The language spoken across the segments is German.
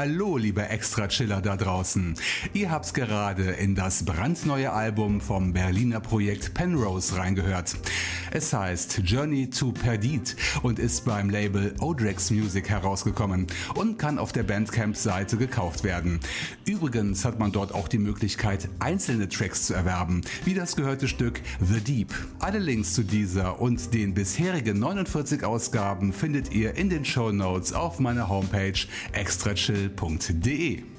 Hallo, liebe Extra-Chiller da draußen. Ihr habt's gerade in das brandneue Album vom Berliner Projekt Penrose reingehört. Es heißt Journey to Perdit und ist beim Label Odrex Music herausgekommen und kann auf der Bandcamp-Seite gekauft werden. Übrigens hat man dort auch die Möglichkeit, einzelne Tracks zu erwerben, wie das gehörte Stück The Deep. Alle Links zu dieser und den bisherigen 49 Ausgaben findet ihr in den Show Notes auf meiner Homepage extrachill.de.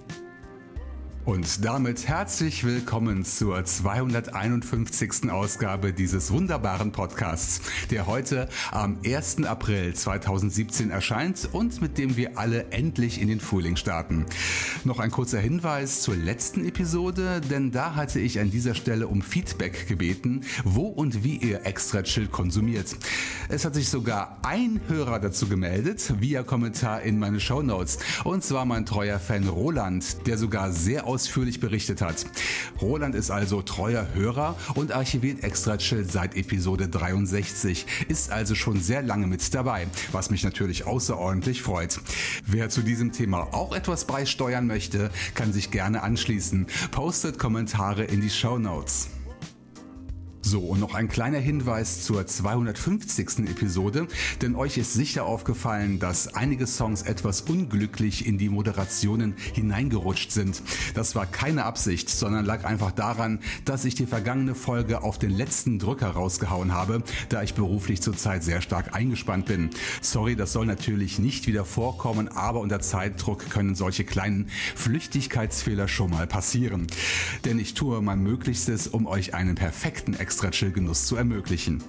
Und damit herzlich willkommen zur 251. Ausgabe dieses wunderbaren Podcasts, der heute am 1. April 2017 erscheint und mit dem wir alle endlich in den Frühling starten. Noch ein kurzer Hinweis zur letzten Episode, denn da hatte ich an dieser Stelle um Feedback gebeten, wo und wie ihr extra chill konsumiert. Es hat sich sogar ein Hörer dazu gemeldet, via Kommentar in meine Show Notes, und zwar mein treuer Fan Roland, der sogar sehr aus ausführlich berichtet hat. Roland ist also treuer Hörer und archiviert Extra Chill seit Episode 63, ist also schon sehr lange mit dabei, was mich natürlich außerordentlich freut. Wer zu diesem Thema auch etwas beisteuern möchte, kann sich gerne anschließen. Postet Kommentare in die Show Notes. So, und noch ein kleiner Hinweis zur 250. Episode, denn euch ist sicher aufgefallen, dass einige Songs etwas unglücklich in die Moderationen hineingerutscht sind. Das war keine Absicht, sondern lag einfach daran, dass ich die vergangene Folge auf den letzten Drücker rausgehauen habe, da ich beruflich zurzeit sehr stark eingespannt bin. Sorry, das soll natürlich nicht wieder vorkommen, aber unter Zeitdruck können solche kleinen Flüchtigkeitsfehler schon mal passieren. Denn ich tue mein Möglichstes, um euch einen perfekten Extra Extra-Chill-Genuss zu ermöglichen.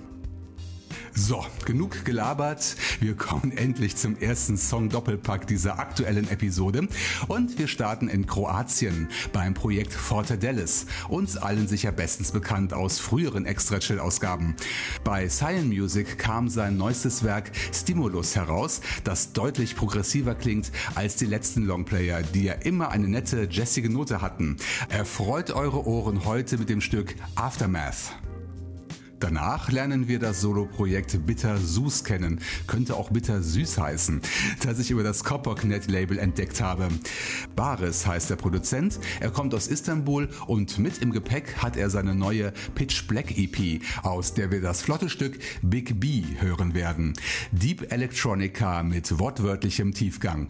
So, genug gelabert. Wir kommen endlich zum ersten Song-Doppelpack dieser aktuellen Episode und wir starten in Kroatien beim Projekt Fortadelis, uns allen sicher bestens bekannt aus früheren Extra-Chill-Ausgaben. Bei Cyan Music kam sein neuestes Werk Stimulus heraus, das deutlich progressiver klingt als die letzten Longplayer, die ja immer eine nette, jazzige Note hatten. Erfreut eure Ohren heute mit dem Stück Aftermath. Danach lernen wir das Solo-Projekt Bitter Süß kennen, könnte auch Bitter Süß heißen, das ich über das Copperknet-Label entdeckt habe. Baris heißt der Produzent, er kommt aus Istanbul und mit im Gepäck hat er seine neue Pitch Black EP, aus der wir das flotte Stück Big B hören werden. Deep Electronica mit wortwörtlichem Tiefgang.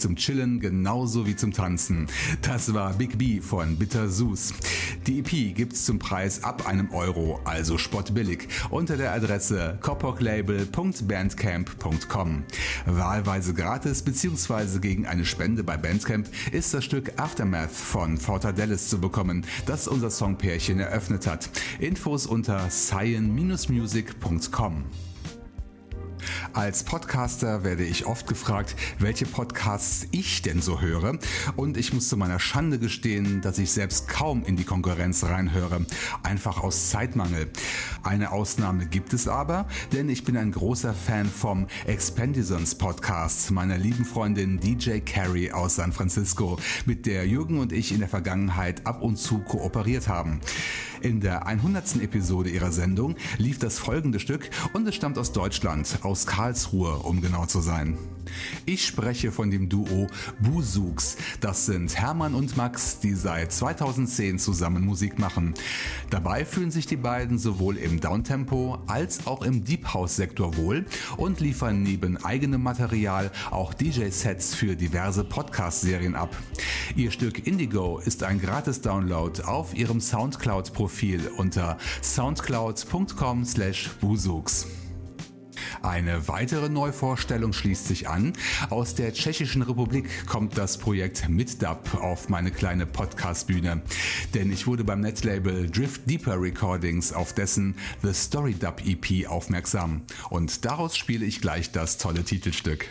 Zum Chillen genauso wie zum Tanzen. Das war Big B von Bitter Sus. Die EP gibt's zum Preis ab einem Euro, also spottbillig, unter der Adresse kopoklabel.bandcamp.com. Wahlweise gratis bzw. gegen eine Spende bei Bandcamp ist das Stück Aftermath von Fortadelis zu bekommen, das unser Songpärchen eröffnet hat. Infos unter cyan-music.com. Als Podcaster werde ich oft gefragt, welche Podcasts ich denn so höre. Und ich muss zu meiner Schande gestehen, dass ich selbst kaum in die Konkurrenz reinhöre. Einfach aus Zeitmangel. Eine Ausnahme gibt es aber, denn ich bin ein großer Fan vom Expendisons Podcast meiner lieben Freundin DJ Carrie aus San Francisco, mit der Jürgen und ich in der Vergangenheit ab und zu kooperiert haben. In der 100. Episode ihrer Sendung lief das folgende Stück und es stammt aus Deutschland, aus Karlsruhe, um genau zu sein. Ich spreche von dem Duo Busuks. Das sind Hermann und Max, die seit 2010 zusammen Musik machen. Dabei fühlen sich die beiden sowohl im Downtempo als auch im Deep House Sektor wohl und liefern neben eigenem Material auch DJ-Sets für diverse Podcast-Serien ab. Ihr Stück Indigo ist ein Gratis-Download auf ihrem Soundcloud-Profil unter soundcloud.com/busuks. Eine weitere Neuvorstellung schließt sich an. Aus der Tschechischen Republik kommt das Projekt MidDub auf meine kleine Podcast-Bühne. Denn ich wurde beim Netlabel Drift Deeper Recordings auf dessen The Story Dub EP aufmerksam. Und daraus spiele ich gleich das tolle Titelstück.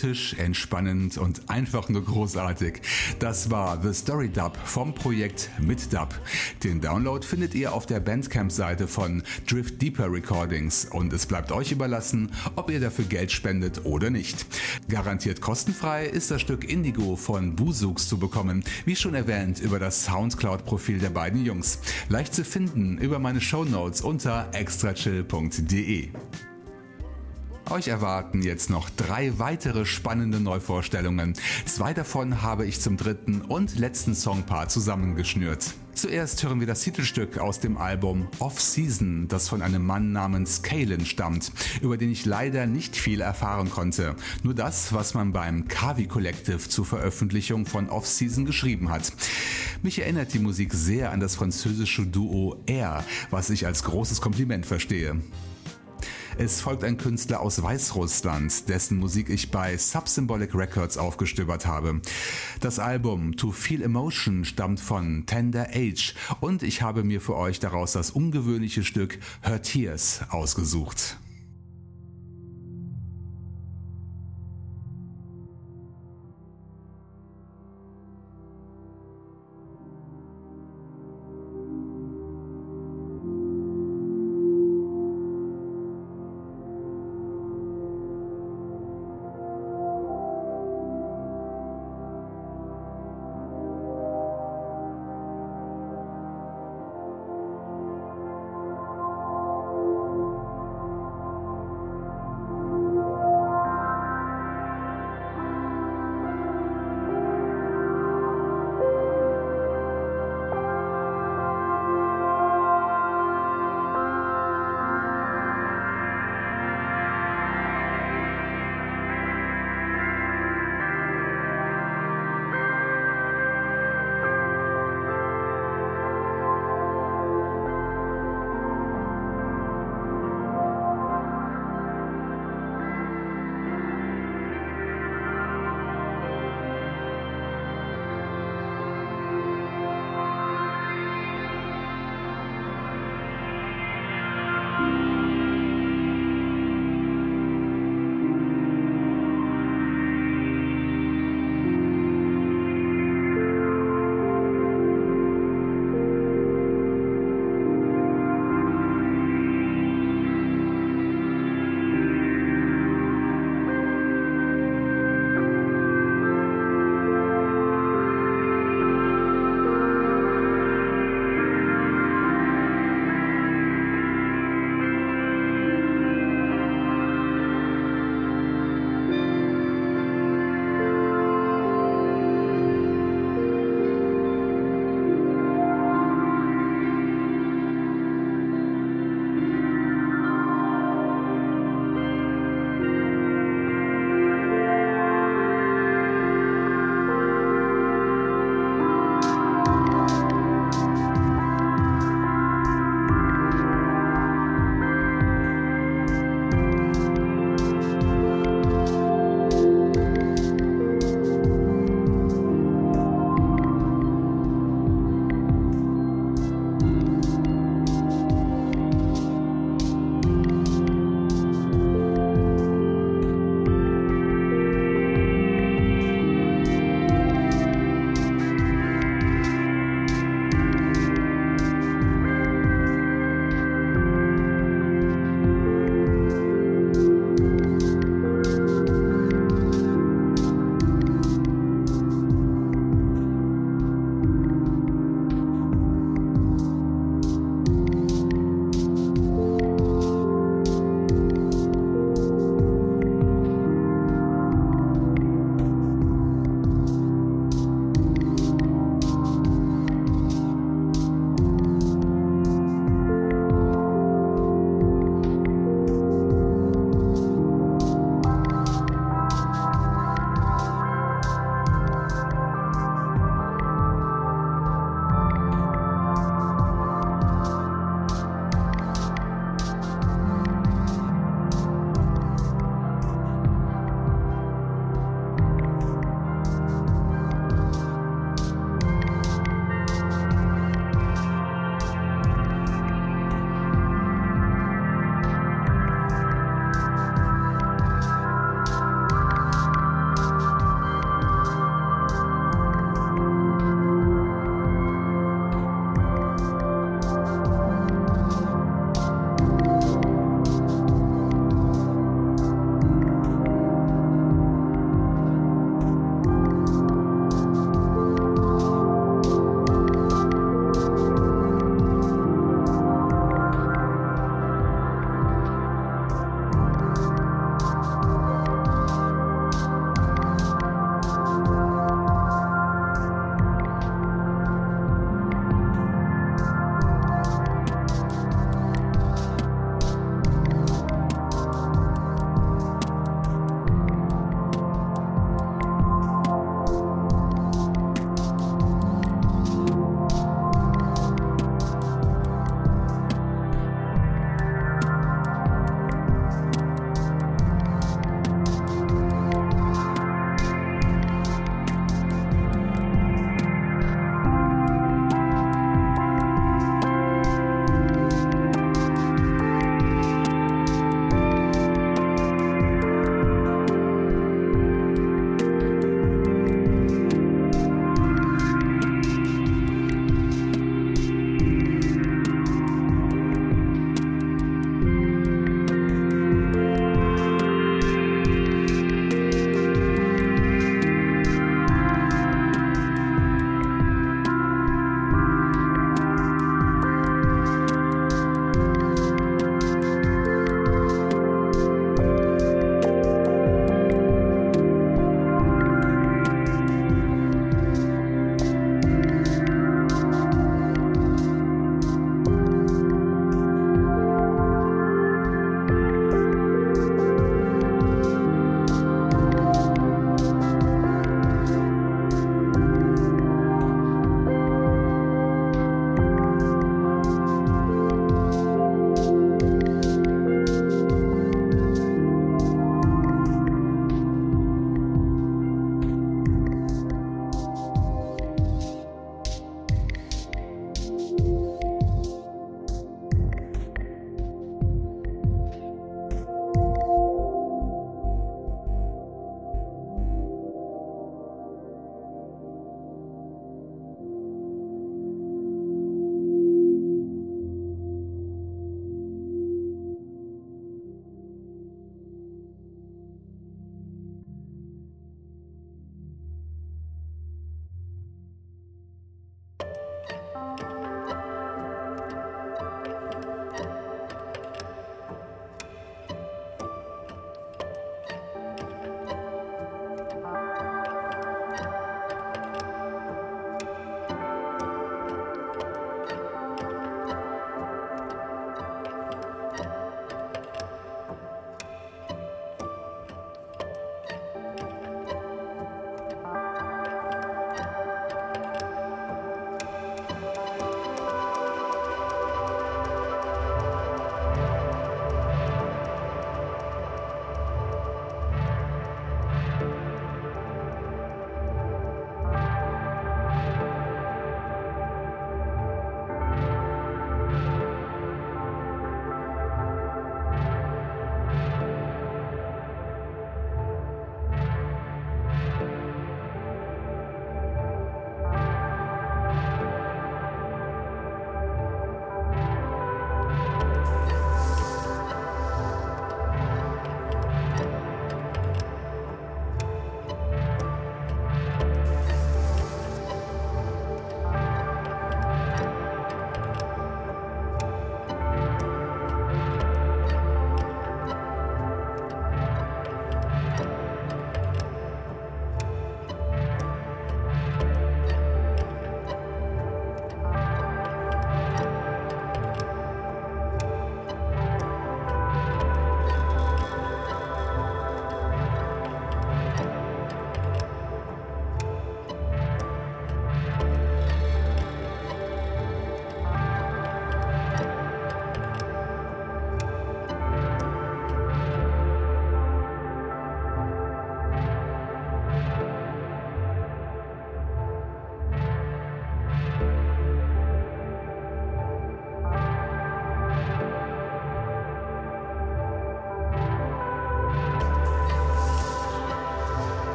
Hypnotisch, entspannend und einfach nur großartig. Das war The Story Dub vom Projekt Mit Dub. Den Download findet ihr auf der Bandcamp-Seite von Drift Deeper Recordings und es bleibt euch überlassen, ob ihr dafür Geld spendet oder nicht. Garantiert kostenfrei ist das Stück Indigo von Busux zu bekommen, wie schon erwähnt über das Soundcloud-Profil der beiden Jungs. Leicht zu finden über meine Shownotes unter extrachill.de. Euch erwarten jetzt noch drei weitere spannende Neuvorstellungen. Zwei davon habe ich zum dritten und letzten Songpaar zusammengeschnürt. Zuerst hören wir das Titelstück aus dem Album Off Season, das von einem Mann namens Kalen stammt, über den ich leider nicht viel erfahren konnte. Nur das, was man beim Kavi Collective zur Veröffentlichung von Off Season geschrieben hat. Mich erinnert die Musik sehr an das französische Duo Air, was ich als großes Kompliment verstehe. Es folgt ein Künstler aus Weißrussland, dessen Musik ich bei Subsymbolic Records aufgestöbert habe. Das Album To Feel Emotion stammt von Tender Age und ich habe mir für euch daraus das ungewöhnliche Stück Her Tears ausgesucht.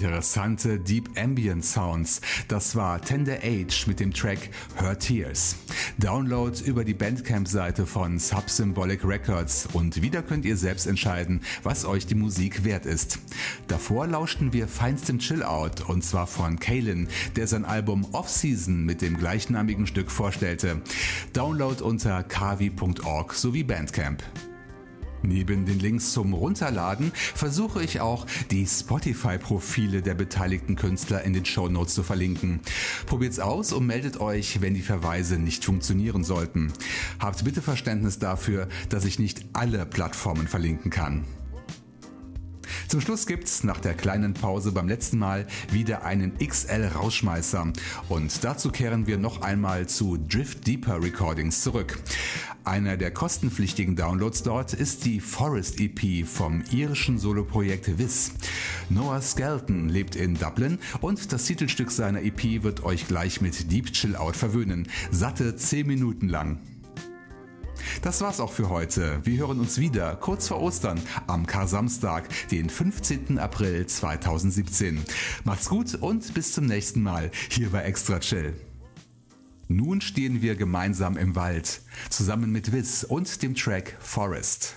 Interessante Deep Ambient Sounds. Das war Tender Age mit dem Track Her Tears. Download über die Bandcamp-Seite von Subsymbolic Records und wieder könnt ihr selbst entscheiden, was euch die Musik wert ist. Davor lauschten wir feinstem Chill-Out und zwar von Kalen, der sein Album Off-Season mit dem gleichnamigen Stück vorstellte. Download unter kavi.org sowie Bandcamp. Neben den Links zum Runterladen versuche ich auch, die Spotify-Profile der beteiligten Künstler in den Show Notes zu verlinken. Probiert's aus und meldet euch, wenn die Verweise nicht funktionieren sollten. Habt bitte Verständnis dafür, dass ich nicht alle Plattformen verlinken kann. Zum Schluss gibt's nach der kleinen Pause beim letzten Mal wieder einen XL-Rausschmeißer und dazu kehren wir noch einmal zu Drift Deeper Recordings zurück. Einer der kostenpflichtigen Downloads dort ist die Forest EP vom irischen Soloprojekt Wiss. Noah Skelton lebt in Dublin und das Titelstück seiner EP wird euch gleich mit Deep Chill Out verwöhnen. Satte 10 Minuten lang. Das war's auch für heute. Wir hören uns wieder kurz vor Ostern am Kar-Samstag, den 15. April 2017. Macht's gut und bis zum nächsten Mal hier bei Extra Chill. Nun stehen wir gemeinsam im Wald, zusammen mit Wiss und dem Track Forest.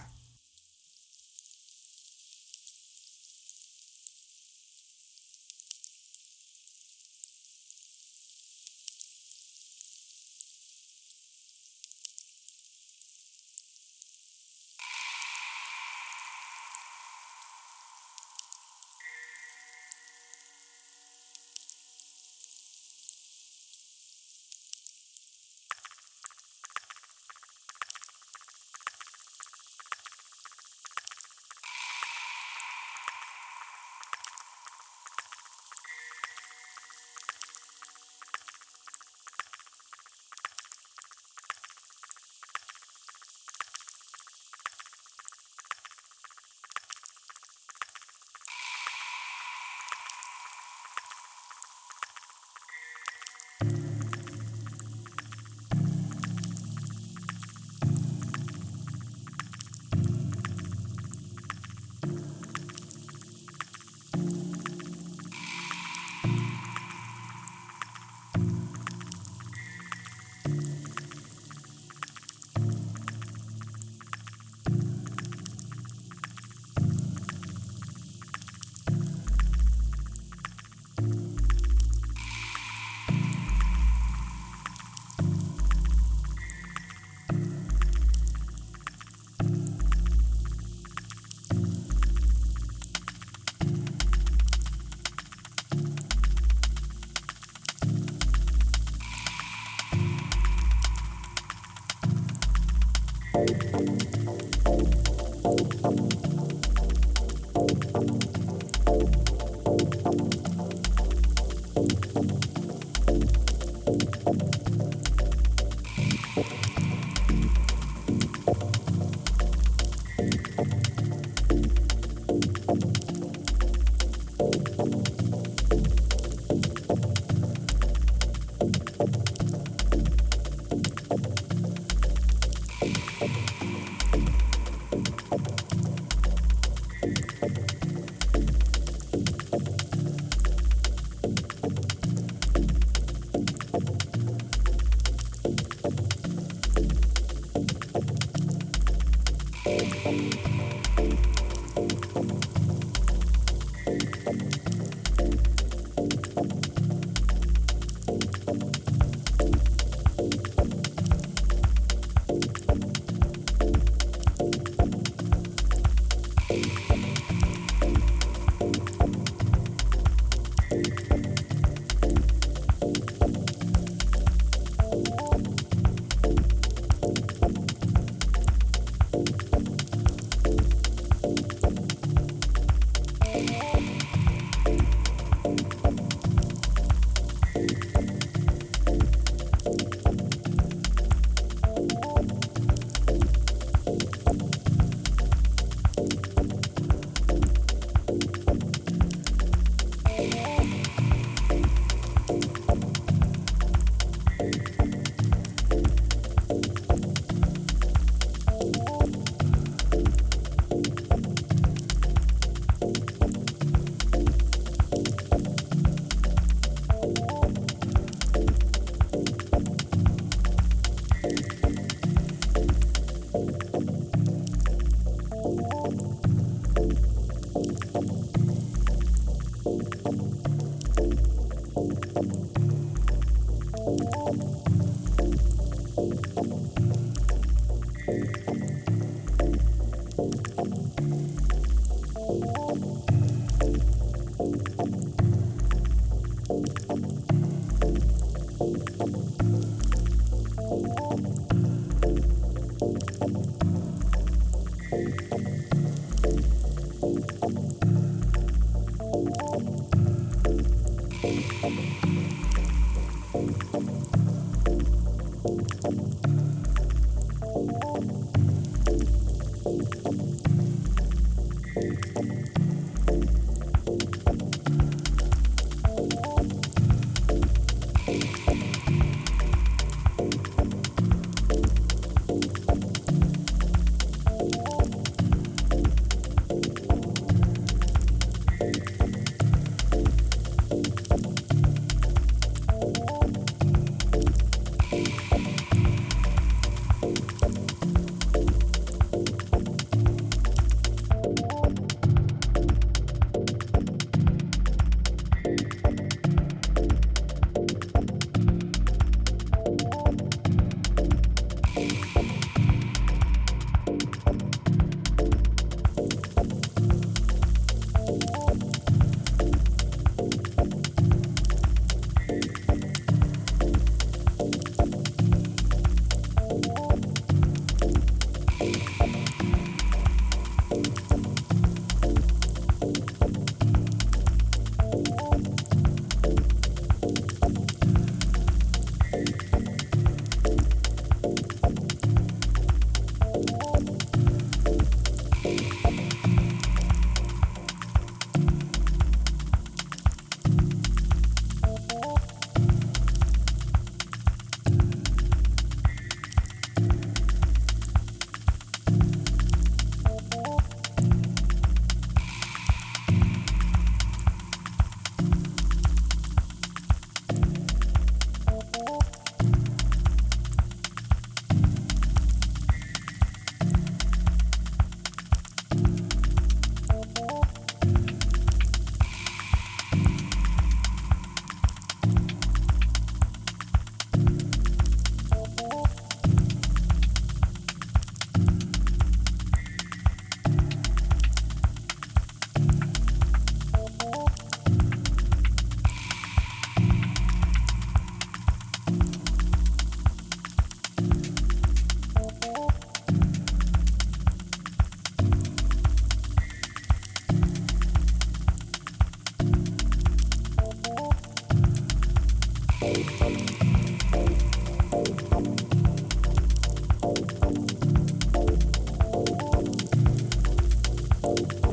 you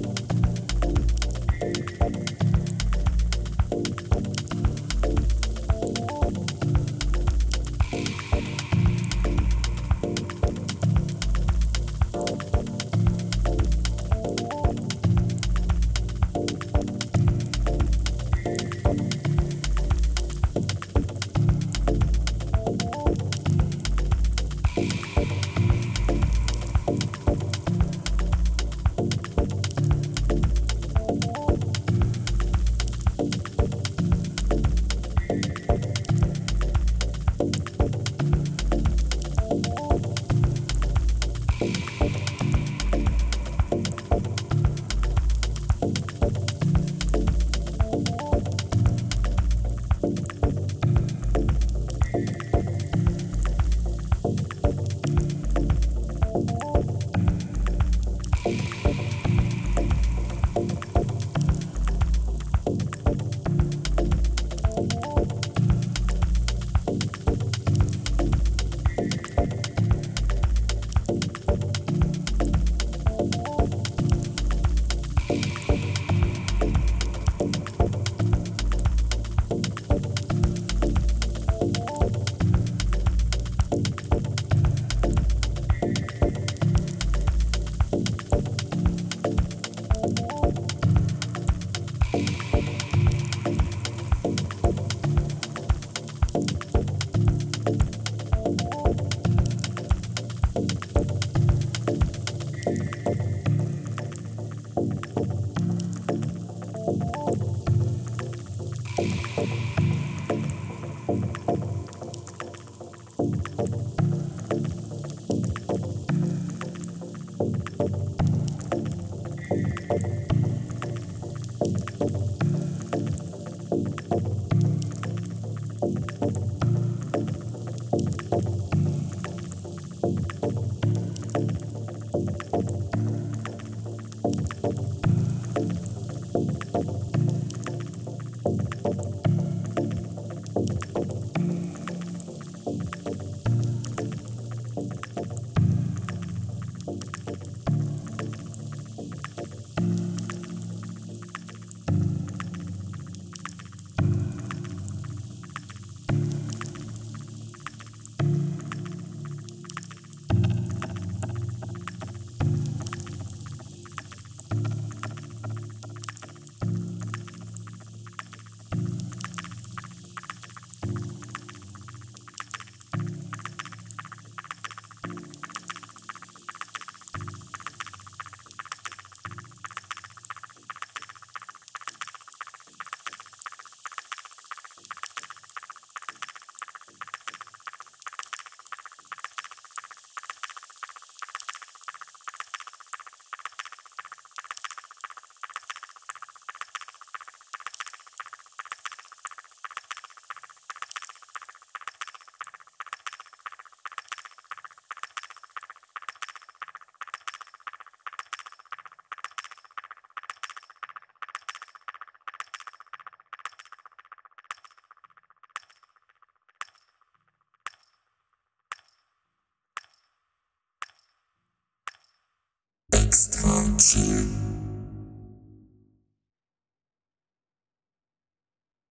extra chill.